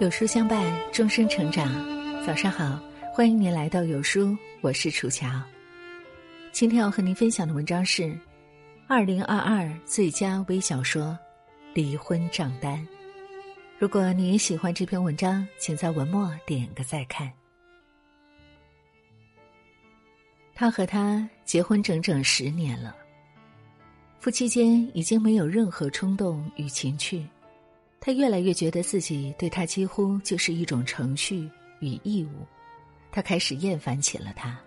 有书相伴，终身成长。早上好，欢迎您来到有书，我是楚乔。今天要和您分享的文章是《二零二二最佳微小说：离婚账单》。如果你也喜欢这篇文章，请在文末点个再看。他和她结婚整整十年了，夫妻间已经没有任何冲动与情趣。他越来越觉得自己对他几乎就是一种程序与义务，他开始厌烦起了他。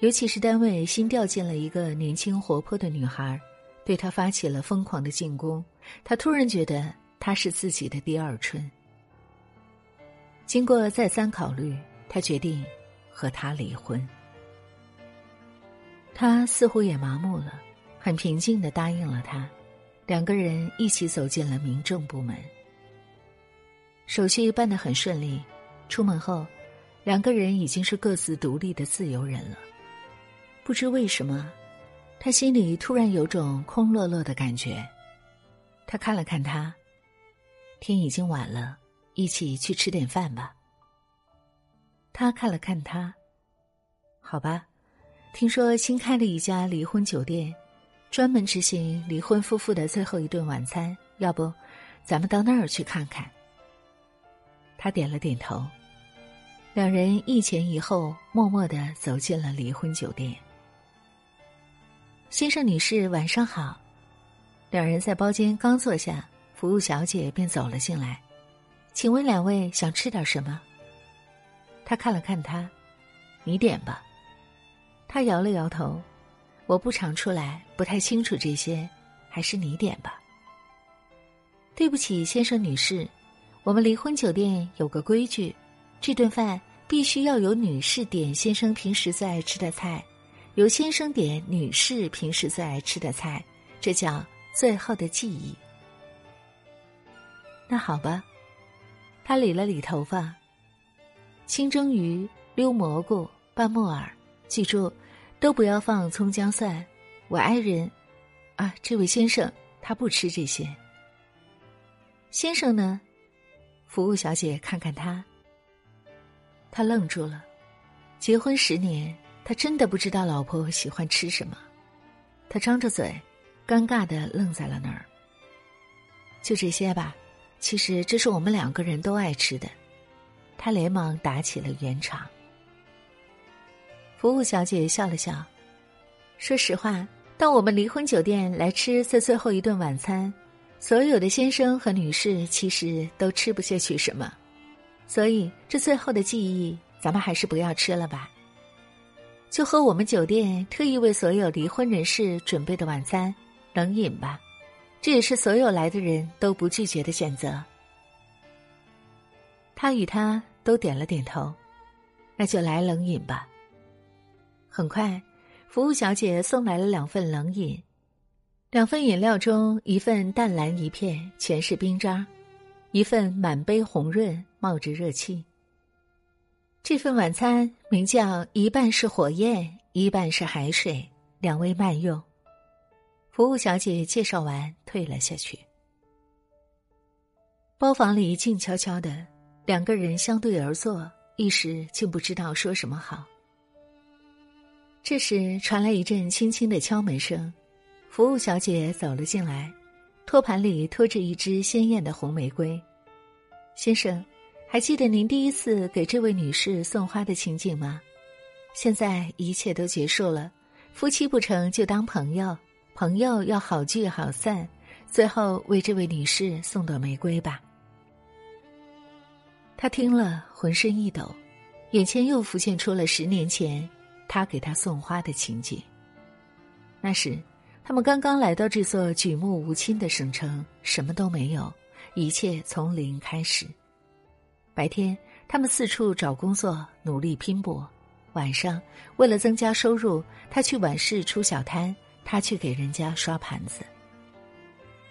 尤其是单位新调进了一个年轻活泼的女孩，对他发起了疯狂的进攻。他突然觉得她是自己的第二春。经过再三考虑，他决定和她离婚。他似乎也麻木了，很平静的答应了他。两个人一起走进了民政部门，手续办得很顺利。出门后，两个人已经是各自独立的自由人了。不知为什么，他心里突然有种空落落的感觉。他看了看他，天已经晚了，一起去吃点饭吧。他看了看他，好吧，听说新开了一家离婚酒店。专门执行离婚夫妇的最后一顿晚餐，要不，咱们到那儿去看看。他点了点头，两人一前一后，默默的走进了离婚酒店。先生、女士，晚上好。两人在包间刚坐下，服务小姐便走了进来。请问两位想吃点什么？他看了看他，你点吧。他摇了摇头。我不常出来，不太清楚这些，还是你点吧。对不起，先生女士，我们离婚酒店有个规矩，这顿饭必须要由女士点先生平时最爱吃的菜，由先生点女士平时最爱吃的菜，这叫最后的记忆。那好吧，他理了理头发，清蒸鱼、溜蘑菇、拌木耳，记住。都不要放葱姜蒜，我爱人，啊，这位先生他不吃这些。先生呢？服务小姐看看他，他愣住了。结婚十年，他真的不知道老婆喜欢吃什么。他张着嘴，尴尬的愣在了那儿。就这些吧，其实这是我们两个人都爱吃的。他连忙打起了圆场。服务小姐笑了笑，说实话，到我们离婚酒店来吃这最后一顿晚餐，所有的先生和女士其实都吃不下去什么，所以这最后的记忆，咱们还是不要吃了吧。就喝我们酒店特意为所有离婚人士准备的晚餐，冷饮吧，这也是所有来的人都不拒绝的选择。他与他都点了点头，那就来冷饮吧。很快，服务小姐送来了两份冷饮，两份饮料中，一份淡蓝一片，全是冰渣；一份满杯红润，冒着热气。这份晚餐名叫“一半是火焰，一半是海水”，两位慢用。服务小姐介绍完，退了下去。包房里静悄悄的，两个人相对而坐，一时竟不知道说什么好。这时传来一阵轻轻的敲门声，服务小姐走了进来，托盘里托着一支鲜艳的红玫瑰。先生，还记得您第一次给这位女士送花的情景吗？现在一切都结束了，夫妻不成就当朋友，朋友要好聚好散，最后为这位女士送朵玫瑰吧。他听了，浑身一抖，眼前又浮现出了十年前。他给他送花的情景。那时，他们刚刚来到这座举目无亲的省城，什么都没有，一切从零开始。白天，他们四处找工作，努力拼搏；晚上，为了增加收入，他去晚市出小摊，他去给人家刷盘子。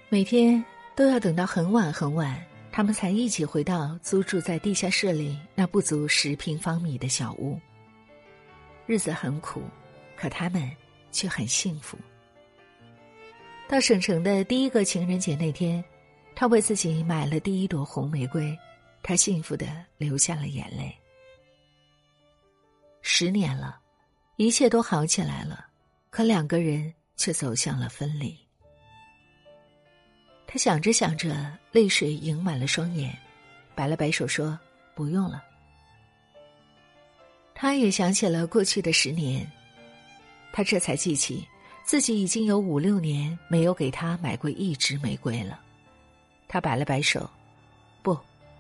每天都要等到很晚很晚，他们才一起回到租住在地下室里那不足十平方米的小屋。日子很苦，可他们却很幸福。到省城的第一个情人节那天，他为自己买了第一朵红玫瑰，他幸福的流下了眼泪。十年了，一切都好起来了，可两个人却走向了分离。他想着想着，泪水盈满了双眼，摆了摆手说：“不用了。”他也想起了过去的十年，他这才记起自己已经有五六年没有给他买过一支玫瑰了。他摆了摆手：“不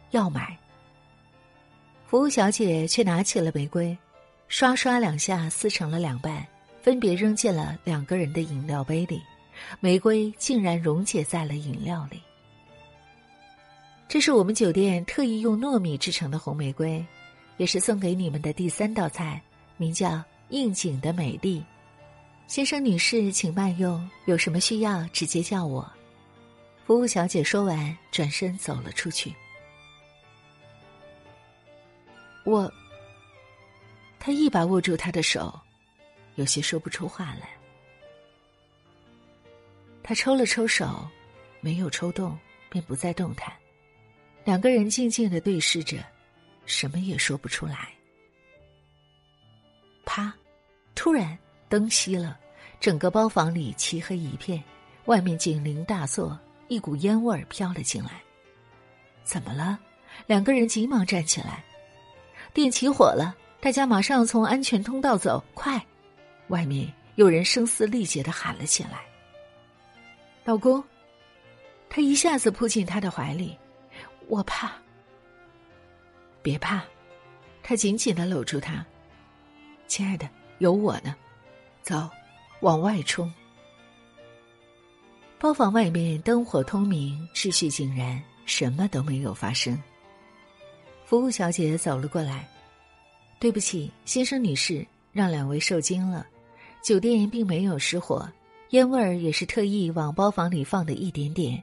要买。”服务小姐却拿起了玫瑰，刷刷两下撕成了两半，分别扔进了两个人的饮料杯里。玫瑰竟然溶解在了饮料里。这是我们酒店特意用糯米制成的红玫瑰，也是送给你们的第三道菜，名叫应景的美丽。先生女士，请慢用，有什么需要直接叫我。服务小姐说完，转身走了出去。我，他一把握住她的手，有些说不出话来。他抽了抽手，没有抽动，便不再动弹。两个人静静的对视着，什么也说不出来。啪！突然灯熄了，整个包房里漆黑一片，外面警铃大作，一股烟味儿飘了进来。怎么了？两个人急忙站起来。店起火了，大家马上从安全通道走，快！外面有人声嘶力竭的喊了起来。老公，他一下子扑进他的怀里，我怕。别怕，他紧紧的搂住他。亲爱的，有我呢，走，往外冲。包房外面灯火通明，秩序井然，什么都没有发生。服务小姐走了过来，对不起，先生女士，让两位受惊了，酒店并没有失火。烟味儿也是特意往包房里放的一点点，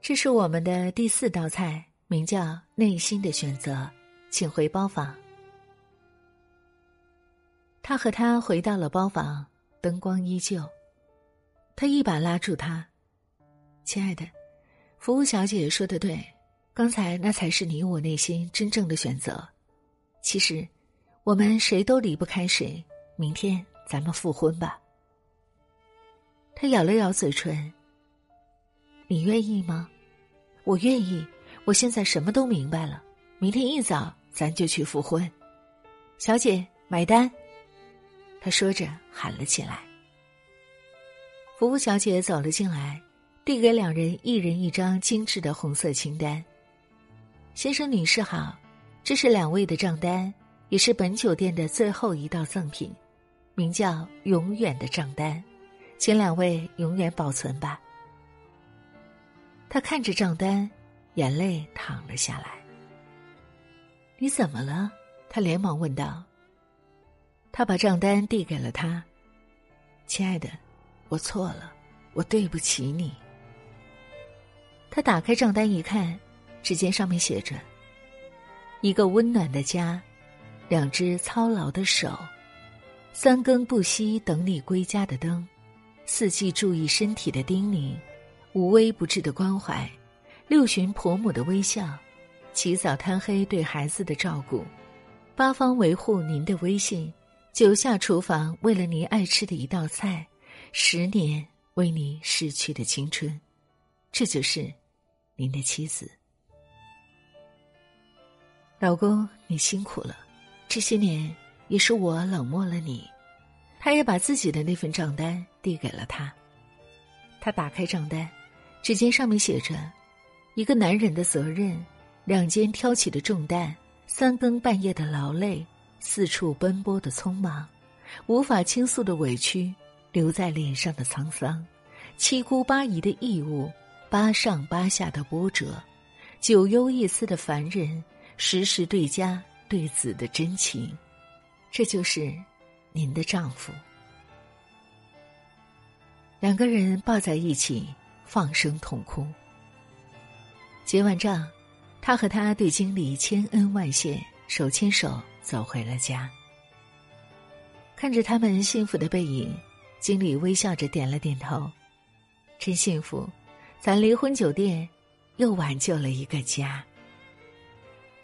这是我们的第四道菜，名叫“内心的选择”，请回包房。他和他回到了包房，灯光依旧。他一把拉住他：“亲爱的，服务小姐说的对，刚才那才是你我内心真正的选择。其实，我们谁都离不开谁。明天咱们复婚吧。”他咬了咬嘴唇。你愿意吗？我愿意。我现在什么都明白了。明天一早咱就去复婚。小姐买单。他说着喊了起来。服务小姐走了进来，递给两人一人一张精致的红色清单。先生女士好，这是两位的账单，也是本酒店的最后一道赠品，名叫“永远的账单”。请两位永远保存吧。他看着账单，眼泪淌了下来。你怎么了？他连忙问道。他把账单递给了他。亲爱的，我错了，我对不起你。他打开账单一看，只见上面写着：“一个温暖的家，两只操劳的手，三更不息等你归家的灯。”四季注意身体的叮咛，无微不至的关怀，六旬婆母的微笑，起早贪黑对孩子的照顾，八方维护您的威信，九下厨房为了您爱吃的一道菜，十年为您逝去的青春，这就是您的妻子。老公，你辛苦了，这些年也是我冷漠了你。他也把自己的那份账单递给了他。他打开账单，只见上面写着：“一个男人的责任，两肩挑起的重担，三更半夜的劳累，四处奔波的匆忙，无法倾诉的委屈，留在脸上的沧桑，七姑八姨的义务，八上八下的波折，九幽一丝的凡人，时时对家对子的真情，这就是。”您的丈夫，两个人抱在一起，放声痛哭。结完账，他和他对经理千恩万谢，手牵手走回了家。看着他们幸福的背影，经理微笑着点了点头：“真幸福，咱离婚酒店又挽救了一个家。